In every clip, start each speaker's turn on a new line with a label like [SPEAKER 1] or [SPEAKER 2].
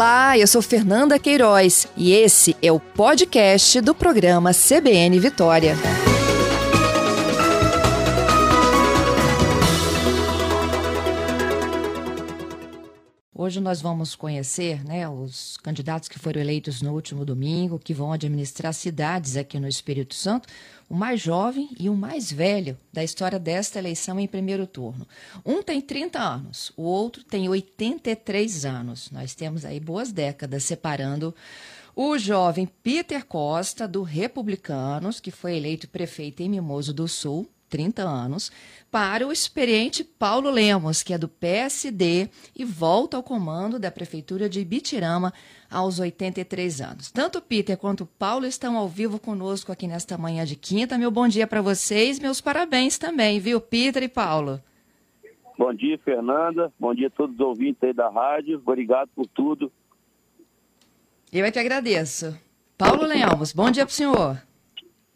[SPEAKER 1] Olá, eu sou Fernanda Queiroz e esse é o podcast do programa CBN Vitória. Hoje nós vamos conhecer né, os candidatos que foram eleitos no último domingo, que vão administrar cidades aqui no Espírito Santo, o mais jovem e o mais velho da história desta eleição em primeiro turno. Um tem 30 anos, o outro tem 83 anos. Nós temos aí boas décadas separando o jovem Peter Costa, do Republicanos, que foi eleito prefeito em Mimoso do Sul, 30 anos, para o experiente Paulo Lemos, que é do PSD e volta ao comando da Prefeitura de Ibitirama aos 83 anos. Tanto Peter quanto Paulo estão ao vivo conosco aqui nesta manhã de quinta. Meu bom dia para vocês, meus parabéns também, viu, Peter e Paulo?
[SPEAKER 2] Bom dia, Fernanda. Bom dia a todos os ouvintes aí da rádio. Obrigado por tudo.
[SPEAKER 1] Eu é que agradeço. Paulo Lemos, bom dia para o senhor.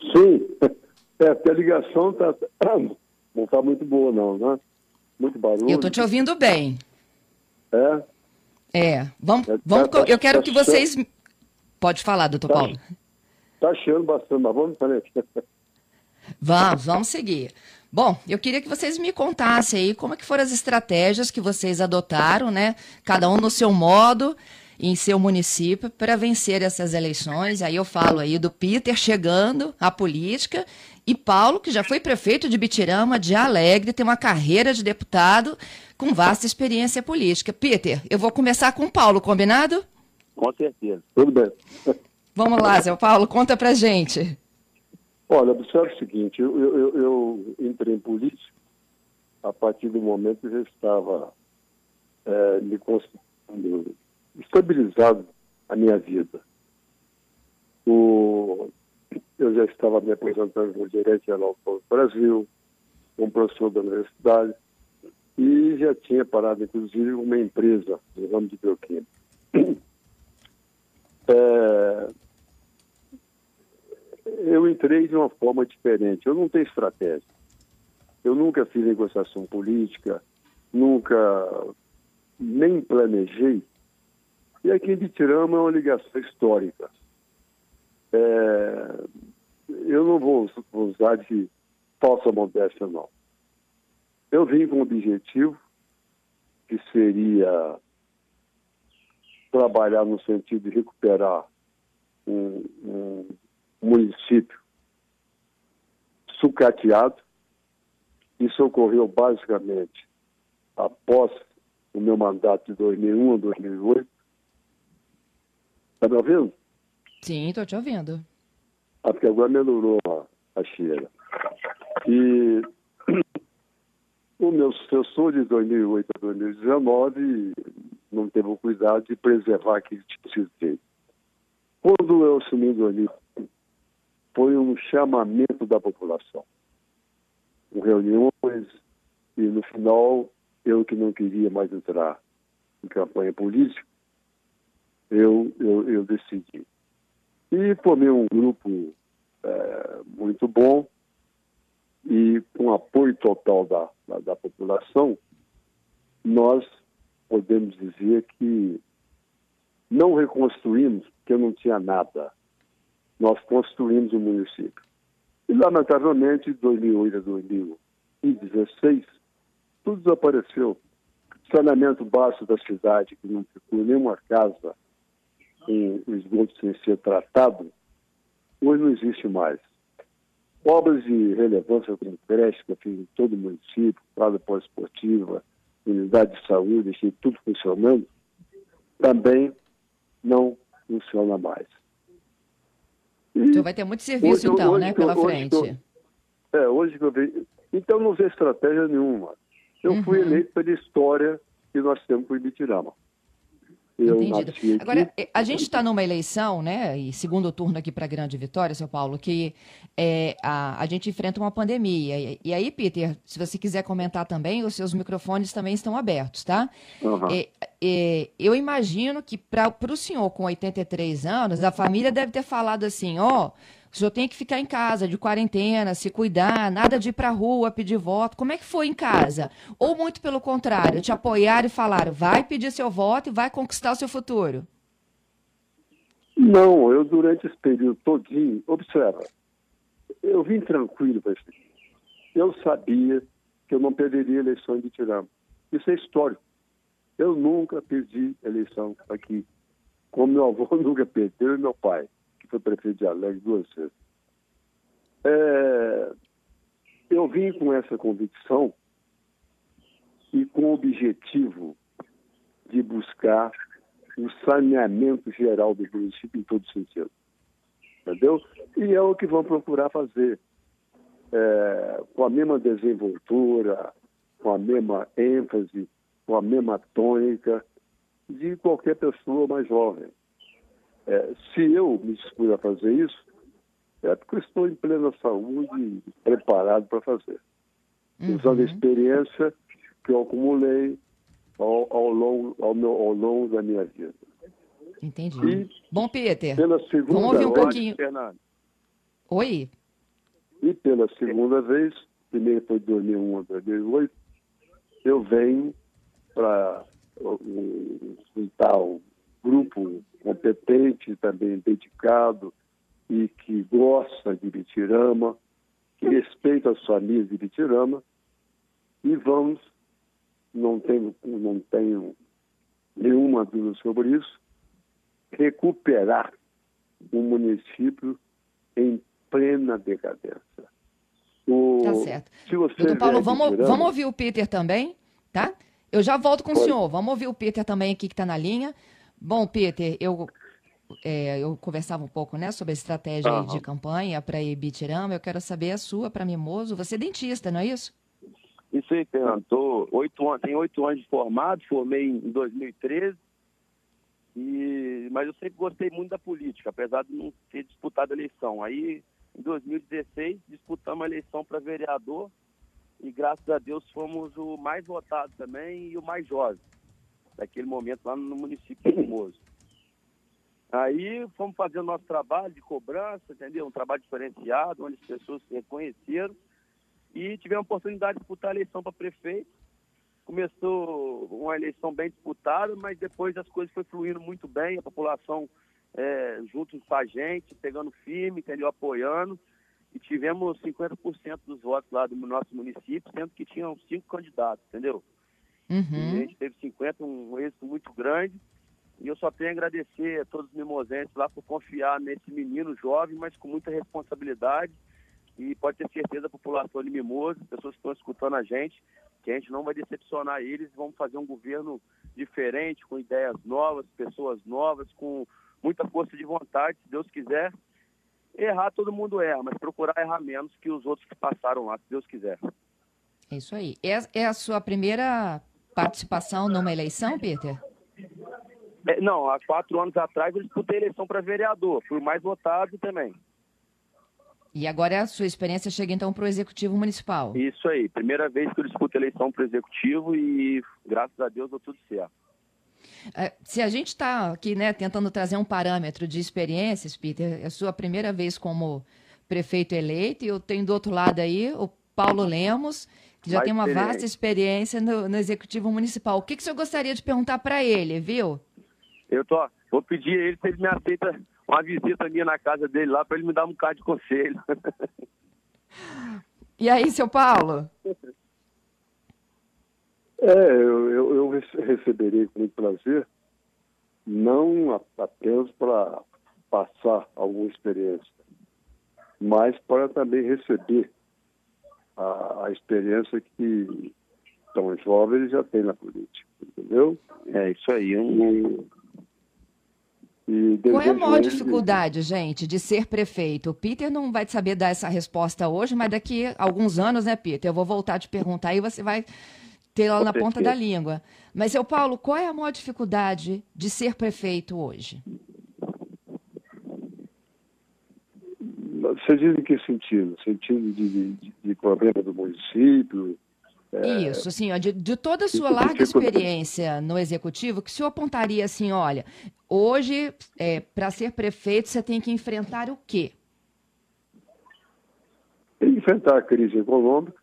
[SPEAKER 3] Sim, é, porque a ligação tá, não está muito boa, não, né? Muito barulho.
[SPEAKER 1] Eu estou te ouvindo bem.
[SPEAKER 3] É?
[SPEAKER 1] É. Vamos, é, vamos, tá, eu quero tá que vocês. Pode falar, doutor
[SPEAKER 3] tá,
[SPEAKER 1] Paulo.
[SPEAKER 3] Está achando bastante, mas vamos fazer.
[SPEAKER 1] Vamos, vamos seguir. Bom, eu queria que vocês me contassem aí como é que foram as estratégias que vocês adotaram, né? Cada um no seu modo, em seu município para vencer essas eleições. Aí eu falo aí do Peter chegando à política e Paulo, que já foi prefeito de Bitirama, de Alegre, tem uma carreira de deputado com vasta experiência política. Peter, eu vou começar com Paulo, combinado?
[SPEAKER 2] Com certeza.
[SPEAKER 3] Tudo bem.
[SPEAKER 1] Vamos lá, seu Paulo, conta pra gente.
[SPEAKER 3] Olha, observe o seguinte, eu, eu, eu entrei em política a partir do momento que eu já estava é, me considerando estabilizado a minha vida. O, eu já estava me apresentando como gerente geral do Brasil, como professor da universidade, e já tinha parado, inclusive, uma empresa no ramo de bioquímica. É, eu entrei de uma forma diferente. Eu não tenho estratégia. Eu nunca fiz negociação política, nunca nem planejei e aqui em Bitirama é uma ligação histórica. É, não vou usar de falsa modéstia, não. Eu vim com um objetivo que seria trabalhar no sentido de recuperar um, um município sucateado. Isso ocorreu basicamente após o meu mandato de 2001 a 2008, Está me ouvindo?
[SPEAKER 1] Sim, estou te ouvindo.
[SPEAKER 3] Ah, porque agora melhorou a, a cheira. E o meu sucessor de 2008 a 2019 não teve o cuidado de preservar aquele tipo de feito. Quando eu assumi em 2008, foi um chamamento da população. Com reuniões e, no final, eu que não queria mais entrar em campanha política, eu, eu, eu decidi. E formei um grupo é, muito bom e com apoio total da, da, da população, nós podemos dizer que não reconstruímos porque não tinha nada. Nós construímos o um município. E, lamentavelmente, de 2008 a 2016, tudo desapareceu. Saneamento básico da cidade, que não ficou nenhuma casa com o esgoto sem ser tratado, hoje não existe mais. Obras de relevância como creche, que eu fiz em todo o município, quadra pós-esportiva, unidade de saúde, deixei tudo funcionando, também não funciona mais.
[SPEAKER 1] E então vai ter muito serviço, hoje, então, hoje, né, pela hoje, frente.
[SPEAKER 3] é, hoje que eu vejo. Então não vê estratégia nenhuma. Eu uhum. fui eleito pela história que nós temos com o Ibitirama.
[SPEAKER 1] Eu Entendido. Agora, eh, a gente está numa eleição, né, e segundo turno aqui para a Grande Vitória, seu Paulo, que é, a, a gente enfrenta uma pandemia. E, e, aí, Peter, se você quiser comentar também, os seus microfones também estão abertos, tá? Uhum. É, é, eu imagino que para o senhor com 83 anos, a família deve ter falado assim, ó, oh, o senhor tem que ficar em casa, de quarentena, se cuidar, nada de ir para rua pedir voto. Como é que foi em casa? Ou muito pelo contrário, te apoiaram e falaram, vai pedir seu voto e vai conquistar o seu futuro?
[SPEAKER 3] Não, eu durante esse período todinho, observa, eu vim tranquilo para isso. Eu sabia que eu não perderia a eleição em Bitirama. Isso é histórico. Eu nunca perdi eleição aqui. Como meu avô nunca perdeu e meu pai foi prefeito de Alegre duas vezes. É, eu vim com essa convicção e com o objetivo de buscar o saneamento geral do município em todo sentido. Entendeu? E é o que vão procurar fazer. É, com a mesma desenvoltura, com a mesma ênfase, com a mesma tônica de qualquer pessoa mais jovem. É, se eu me dispus a fazer isso, é porque eu estou em plena saúde e preparado para fazer. Uhum. Usando a experiência que eu acumulei ao, ao, longo, ao, meu, ao longo da minha vida.
[SPEAKER 1] Entendi. E, Bom, Peter,
[SPEAKER 3] pela segunda
[SPEAKER 1] vamos ouvir um pouquinho.
[SPEAKER 3] Fernando,
[SPEAKER 1] Oi?
[SPEAKER 3] E pela segunda vez, primeiro foi 2001 a 2008, eu venho para um, um tal grupo competente, também dedicado e que gosta de Bitirama, que respeita as famílias de Bitirama, e vamos, não tenho, não tenho nenhuma dúvida sobre isso, recuperar o município em plena decadência.
[SPEAKER 1] O, tá certo. Doutor Paulo, vamos, vamos ouvir o Peter também, tá? Eu já volto com Pode. o senhor. Vamos ouvir o Peter também aqui que está na linha. Bom, Peter, eu, é, eu conversava um pouco né, sobre a estratégia uhum. de campanha para Ibitirama. Eu quero saber a sua para Mimoso. Você é dentista, não é isso?
[SPEAKER 2] Isso aí, Fernando. Tô oito anos, tenho oito anos de formado, formei em 2013. E, mas eu sempre gostei muito da política, apesar de não ter disputado a eleição. Aí, em 2016, disputamos a eleição para vereador e, graças a Deus, fomos o mais votado também e o mais jovem daquele momento lá no município de Moço. Aí fomos fazer o nosso trabalho de cobrança, entendeu? Um trabalho diferenciado, onde as pessoas se reconheceram e tivemos a oportunidade de disputar a eleição para prefeito. Começou uma eleição bem disputada, mas depois as coisas foram fluindo muito bem, a população é, junto com a gente, pegando firme, entendeu? Apoiando. E tivemos 50% dos votos lá do nosso município, sendo que tinham cinco candidatos, entendeu? Uhum. A gente teve 50, um êxito muito grande. E eu só tenho a agradecer a todos os mimosenses lá por confiar nesse menino jovem, mas com muita responsabilidade. E pode ter certeza, a população de Mimoso, as pessoas que estão escutando a gente, que a gente não vai decepcionar eles. Vamos fazer um governo diferente, com ideias novas, pessoas novas, com muita força de vontade, se Deus quiser. Errar todo mundo erra, mas procurar errar menos que os outros que passaram lá, se Deus quiser.
[SPEAKER 1] É isso aí. É, é a sua primeira participação numa eleição, Peter?
[SPEAKER 2] É, não, há quatro anos atrás eu disputei eleição para vereador, fui mais votado também.
[SPEAKER 1] E agora a sua experiência chega então para o Executivo Municipal?
[SPEAKER 2] Isso aí, primeira vez que eu disputo eleição para o Executivo e graças a Deus deu tudo certo.
[SPEAKER 1] É, se a gente está aqui né, tentando trazer um parâmetro de experiências, Peter, é a sua primeira vez como prefeito eleito, e eu tenho do outro lado aí o Paulo Lemos, já Mais tem uma vasta experiência no, no, Executivo Municipal. O que, que o senhor gostaria de perguntar para ele, viu?
[SPEAKER 2] Eu tô, vou pedir a ele se ele me aceita uma visita minha na casa dele lá para ele me dar um bocado de conselho.
[SPEAKER 1] e aí, seu Paulo?
[SPEAKER 3] É, eu, eu, eu receberei com muito prazer, não apenas para passar alguma experiência, mas para também receber a, a experiência que tão jovens já têm na política, entendeu?
[SPEAKER 2] É isso aí. Um...
[SPEAKER 1] E, Qual é a maior dificuldade, gente, de ser prefeito? O Peter não vai saber dar essa resposta hoje, mas daqui a alguns anos, né, Peter? Eu vou voltar a te perguntar e você vai ter lá na ponta da língua. Mas, seu Paulo, qual é a maior dificuldade de ser prefeito hoje?
[SPEAKER 3] Você diz em que sentido? Sentido de, de, de problema do município?
[SPEAKER 1] É... Isso, assim, ó, de, de, toda a sua larga experiência no executivo, que o senhor apontaria assim, olha, hoje, é, para ser prefeito, você tem que enfrentar o quê?
[SPEAKER 3] enfrentar a crise econômica,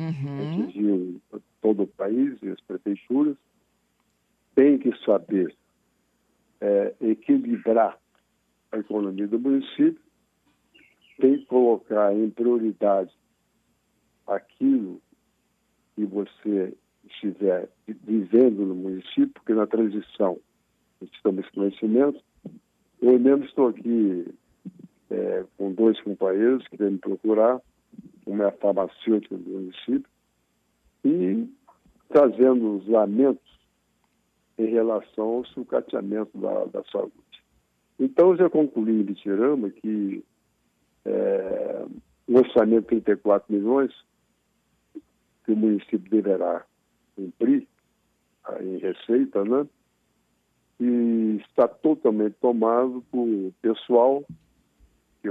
[SPEAKER 1] Uhum.
[SPEAKER 3] atingiu todo o país e as prefeituras, tem que saber é, equilibrar a economia do município, tem que colocar em prioridade aquilo que você estiver vivendo no município, porque na transição estamos esse conhecimento. Eu mesmo estou aqui é, com dois companheiros que vêm me procurar, uma é a farmacêutica do município, e trazendo os lamentos em relação ao sucateamento da, da saúde. Então, já concluí em Bitirama que é, o orçamento de 34 milhões que o município deverá cumprir em receita, né? E está totalmente tomado por pessoal, que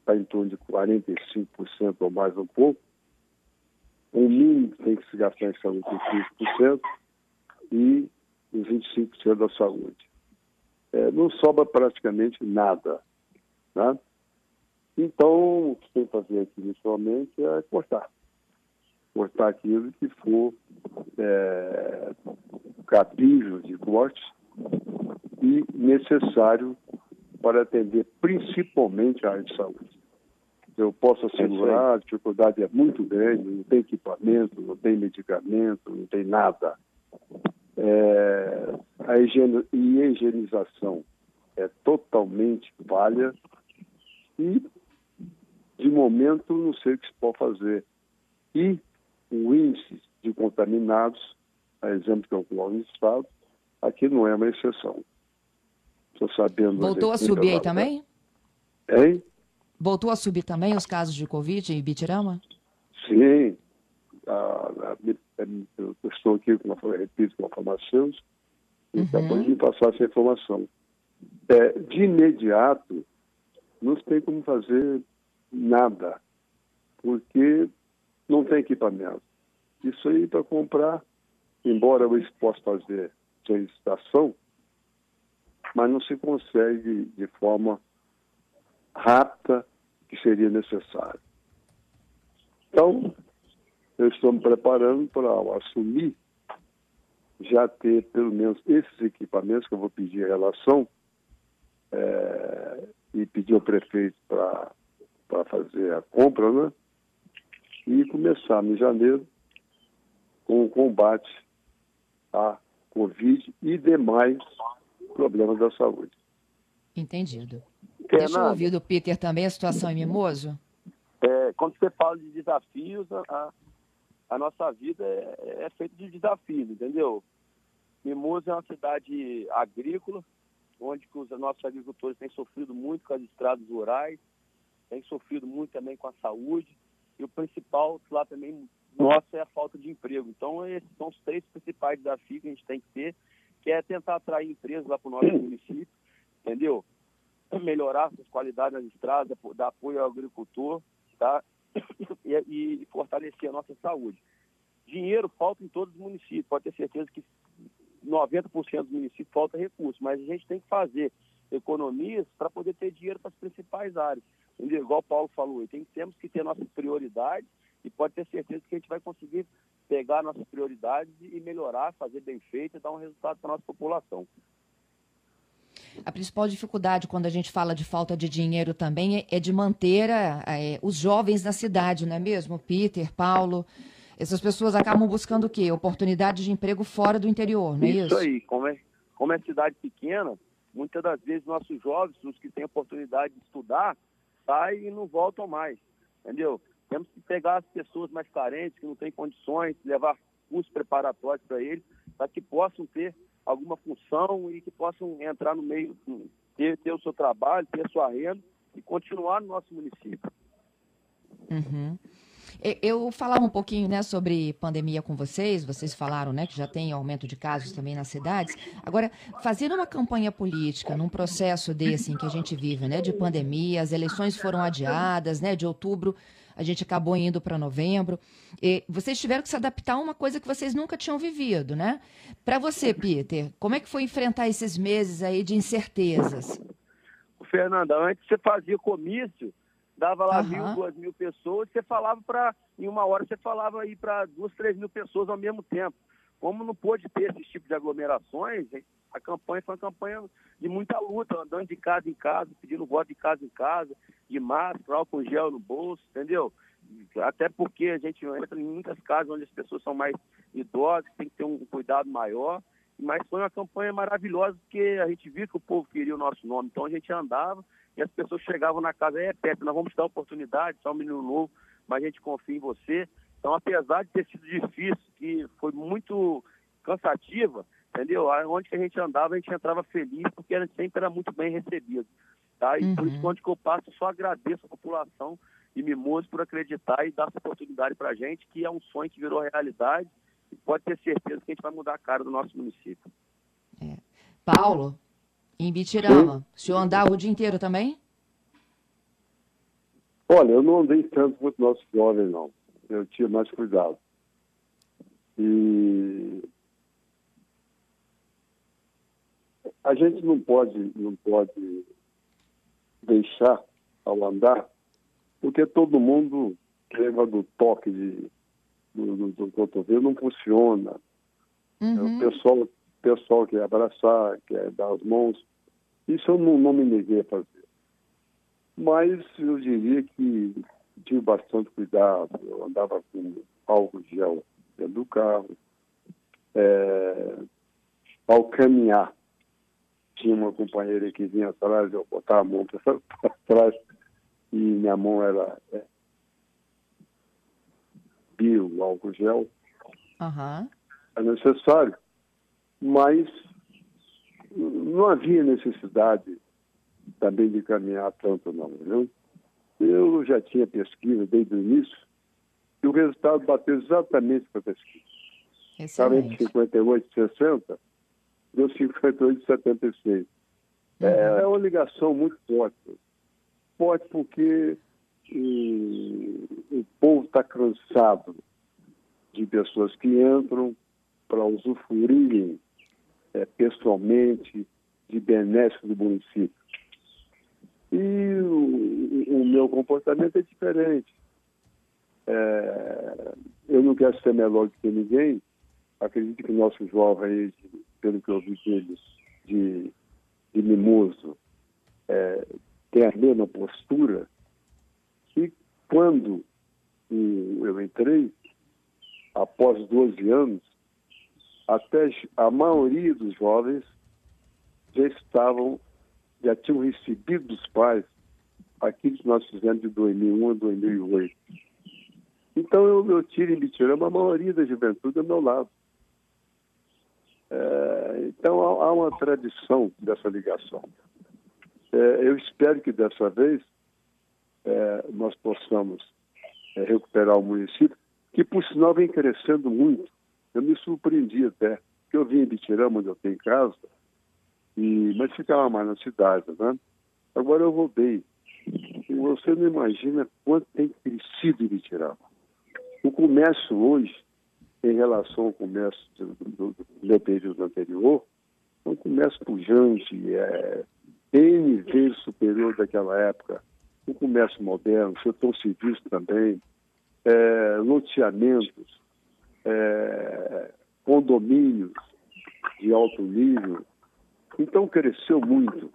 [SPEAKER 3] está em torno de 45% ou mais um pouco. O mínimo que tem que se gastar em saúde é 15% e os 25% da saúde. É, não sobra praticamente nada. Né? Então, o que tem que fazer aqui inicialmente é cortar. Cortar aquilo que for é, de corte e necessário para atender principalmente a área de saúde. Eu posso assegurar, a dificuldade é muito grande, não tem equipamento, não tem medicamento, não tem nada. É, a higiene, higienização é totalmente falha e, momento, não sei o que se pode fazer. E o índice de contaminados, a exemplo que eu coloco no Estado, aqui não é uma exceção. Estou sabendo...
[SPEAKER 1] Voltou a subir aí também?
[SPEAKER 3] Hein?
[SPEAKER 1] Voltou a subir também os casos de Covid em Bitirama?
[SPEAKER 3] Sim. Ah, eu estou aqui, como eu repito, com a farmacêutica, e acabou de me passar essa informação. É, de imediato, não tem como fazer nada, porque não tem equipamento. Isso aí para comprar, embora eu possa fazer solicitação, mas não se consegue de forma rápida que seria necessário. Então, eu estou me preparando para assumir, já ter pelo menos esses equipamentos que eu vou pedir em relação é, e pedir ao prefeito para fazer a compra, né? E começar em janeiro com o combate à Covid e demais problemas da saúde.
[SPEAKER 1] Entendido. Fernando, Deixa eu ouvir do Peter também a situação em Mimoso.
[SPEAKER 2] É, quando você fala de desafios, a, a nossa vida é, é feita de desafios, entendeu? Mimoso é uma cidade agrícola, onde os nossos agricultores têm sofrido muito com as estradas rurais, têm sofrido muito também com a saúde, e o principal lá também nosso é a falta de emprego. Então, esses são os três principais desafios que a gente tem que ter, que é tentar atrair empresas lá para o nosso município, entendeu? Melhorar as qualidades das estradas, dar apoio ao agricultor, tá? E, e, fortalecer a nossa saúde. Dinheiro falta em todos os municípios, pode ter certeza que 90% dos municípios falta recurso, mas a gente tem que fazer economias para poder ter dinheiro para as principais áreas. Entendeu? Igual o Paulo falou, tem, temos que ter nossas prioridades e pode ter certeza que a gente vai conseguir pegar nossas prioridades e melhorar, fazer bem feito e dar um resultado para a nossa população.
[SPEAKER 1] A principal dificuldade quando a gente fala de falta de dinheiro também é, é de manter é, os jovens na cidade, não é mesmo? Peter, Paulo, essas pessoas acabam buscando o quê? Oportunidade de emprego fora do interior, não é isso?
[SPEAKER 2] Isso aí, como é, como é cidade pequena, muitas das vezes nossos jovens, os que têm oportunidade de estudar, saem e não voltam mais, entendeu? Temos que pegar as pessoas mais carentes, que não têm condições, levar cursos preparatórios para eles, para que possam ter alguma função e que possam entrar no meio, ter, ter o seu trabalho, ter a sua renda e continuar no nosso município.
[SPEAKER 1] Uhum. Eu falava um pouquinho né, sobre pandemia com vocês, vocês falaram né, que já tem aumento de casos também nas cidades. Agora, fazer uma campanha política num processo desse em que a gente vive, né, de pandemia, as eleições foram adiadas, né, de outubro a gente acabou indo para novembro. E vocês tiveram que se adaptar a uma coisa que vocês nunca tinham vivido, né? Para você, Peter, como é que foi enfrentar esses meses aí de incertezas?
[SPEAKER 2] Fernanda, antes você fazia comício dava lá uhum. mil, duas mil pessoas, você falava para, em uma hora você falava aí para duas, três mil pessoas ao mesmo tempo. Como não pôde ter esse tipo de aglomerações, a campanha foi uma campanha de muita luta, andando de casa em casa, pedindo voto de casa em casa, de máscara, álcool gel no bolso, entendeu? Até porque a gente entra em muitas casas onde as pessoas são mais idosas, tem que ter um cuidado maior. Mas foi uma campanha maravilhosa, porque a gente viu que o povo queria o nosso nome. Então a gente andava e as pessoas chegavam na casa, é Pepe, nós vamos te dar oportunidade, só um menino novo, mas a gente confia em você. Então, apesar de ter sido difícil, que foi muito cansativa, entendeu? Onde que a gente andava, a gente entrava feliz, porque a gente sempre era muito bem recebido. Tá? E uhum. por isso, uhum. onde que eu passo, só agradeço a população e Mimoso por acreditar e dar essa oportunidade para a gente, que é um sonho que virou realidade e pode ter certeza que a gente vai mudar a cara do nosso município.
[SPEAKER 1] É. Paulo, em Bitirama, o senhor andava o dia inteiro também?
[SPEAKER 3] Olha, eu não andei tanto quanto nosso jovem, não. Eu tinha mais cuidado. E a gente não pode, não pode deixar ao andar porque todo mundo leva do toque de, do, do, do cotovelo, não funciona. Uhum. O pessoal, pessoal quer abraçar, quer dar as mãos. Isso eu não, não me neguei a fazer. Mas eu diria que tive bastante cuidado. Eu andava com álcool gel dentro do carro. É, ao caminhar, tinha uma companheira que vinha atrás, eu botava a mão para trás e minha mão era é, bio, álcool gel.
[SPEAKER 1] Uhum.
[SPEAKER 3] É necessário, mas não havia necessidade também de caminhar tanto, não. Viu? Eu já tinha pesquisa desde o início e o resultado bateu exatamente com a pesquisa. Estava entre 58 e 60, deu 58 e 76. Uhum. É, é uma ligação muito forte forte porque o povo está cansado de pessoas que entram para usufruírem é, pessoalmente de benéfico do município. E o, o meu comportamento é diferente. É, eu não quero ser melhor do que ninguém. Acredito que nossos jovens, pelo que eu vi deles, de, de mimoso, é, tem a mesma postura. E quando eu entrei, após 12 anos, até a maioria dos jovens já estavam, já tinham recebido dos pais aquilo que nós fizemos de 2001 a 2008. Então eu, eu tiro em Bitirama a maioria da juventude ao meu lado. É, então há, há uma tradição dessa ligação. É, eu espero que dessa vez é, nós possamos é, recuperar o município, que por sinal vem crescendo muito. Eu me surpreendi até, que eu vim em Bitirama, onde eu tenho casa, e, mas ficava mais na cidade, né? Agora eu voltei. E você não imagina quanto tem crescido em Bitirama. O comércio hoje, em relação ao comércio do, do, do meu período anterior, é um comércio pujante, é, N vezes superior daquela época. O comércio moderno, o setor civil também, é, loteamentos, é, condomínios de alto nível. Então, cresceu muito.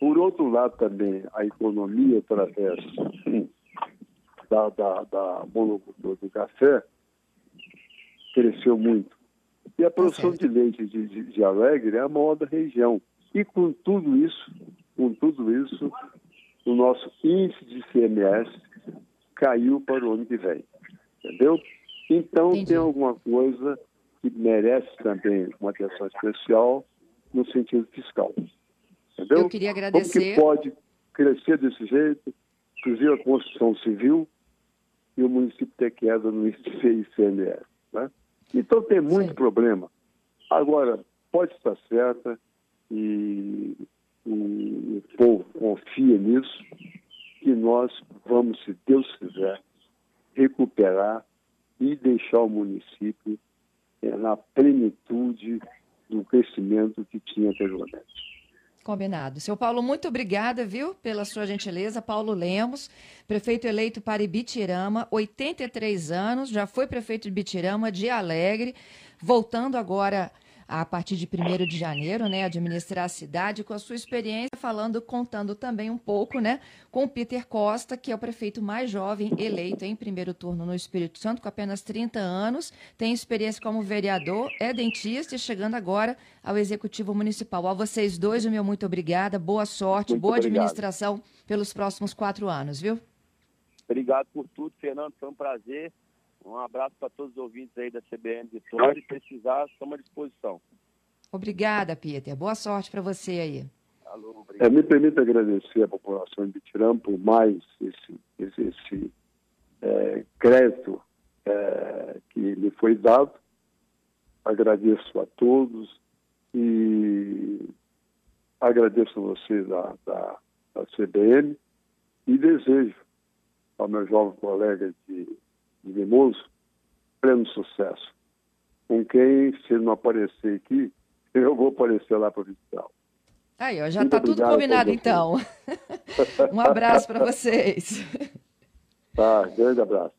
[SPEAKER 3] Por outro lado, também, a economia, através da, da, da monocultura do café, cresceu muito. E a produção de leite de, de, de Alegre é a maior da região. E com tudo isso, com tudo isso, o nosso índice de CMS caiu para o ano que vem. Entendeu? Então Entendi. tem alguma coisa que merece também uma atenção especial no sentido fiscal. Entendeu?
[SPEAKER 1] Eu queria agradecer.
[SPEAKER 3] Como que pode crescer desse jeito, inclusive a construção civil, e o município ter queda no índice de ICMS. Né? Então tem muito Sim. problema. Agora, pode estar certa, e o, povo confia nisso, que nós vamos, se Deus quiser, recuperar e deixar o município é, na plenitude do crescimento que tinha anteriormente.
[SPEAKER 1] Combinado. Seu Paulo, muito obrigada, viu, pela sua gentileza. Paulo Lemos, prefeito eleito para Ibitirama, 83 anos, já foi prefeito de Ibitirama, de Alegre, voltando agora a partir de 1 de janeiro, né, administrar a cidade, com a sua experiência, falando, contando também um pouco, né, com o Peter Costa, que é o prefeito mais jovem eleito em primeiro turno no Espírito Santo, com apenas 30 anos, tem experiência como vereador, é dentista e chegando agora ao Executivo Municipal. A vocês dois, o meu muito obrigada, boa sorte, muito boa obrigado. administração pelos próximos quatro anos, viu?
[SPEAKER 2] Obrigado por tudo, Fernando, foi um prazer. Um abraço para todos os ouvintes aí da CBN Vitória. Se precisar, estamos à disposição.
[SPEAKER 1] Obrigada, Peter. Boa sorte para você aí.
[SPEAKER 3] Alô, é, me permita agradecer à população de Bitirama por mais esse, esse, esse é, crédito é, que lhe foi dado. Agradeço a todos e agradeço a você da, da, da CBN e desejo ao meu jovem colega de de Mimoso, pleno sucesso. Com quem, se não aparecer aqui, eu vou aparecer lá para visitar.
[SPEAKER 1] Aí, ó, já está tudo combinado então. um abraço para vocês.
[SPEAKER 3] Tá, grande abraço.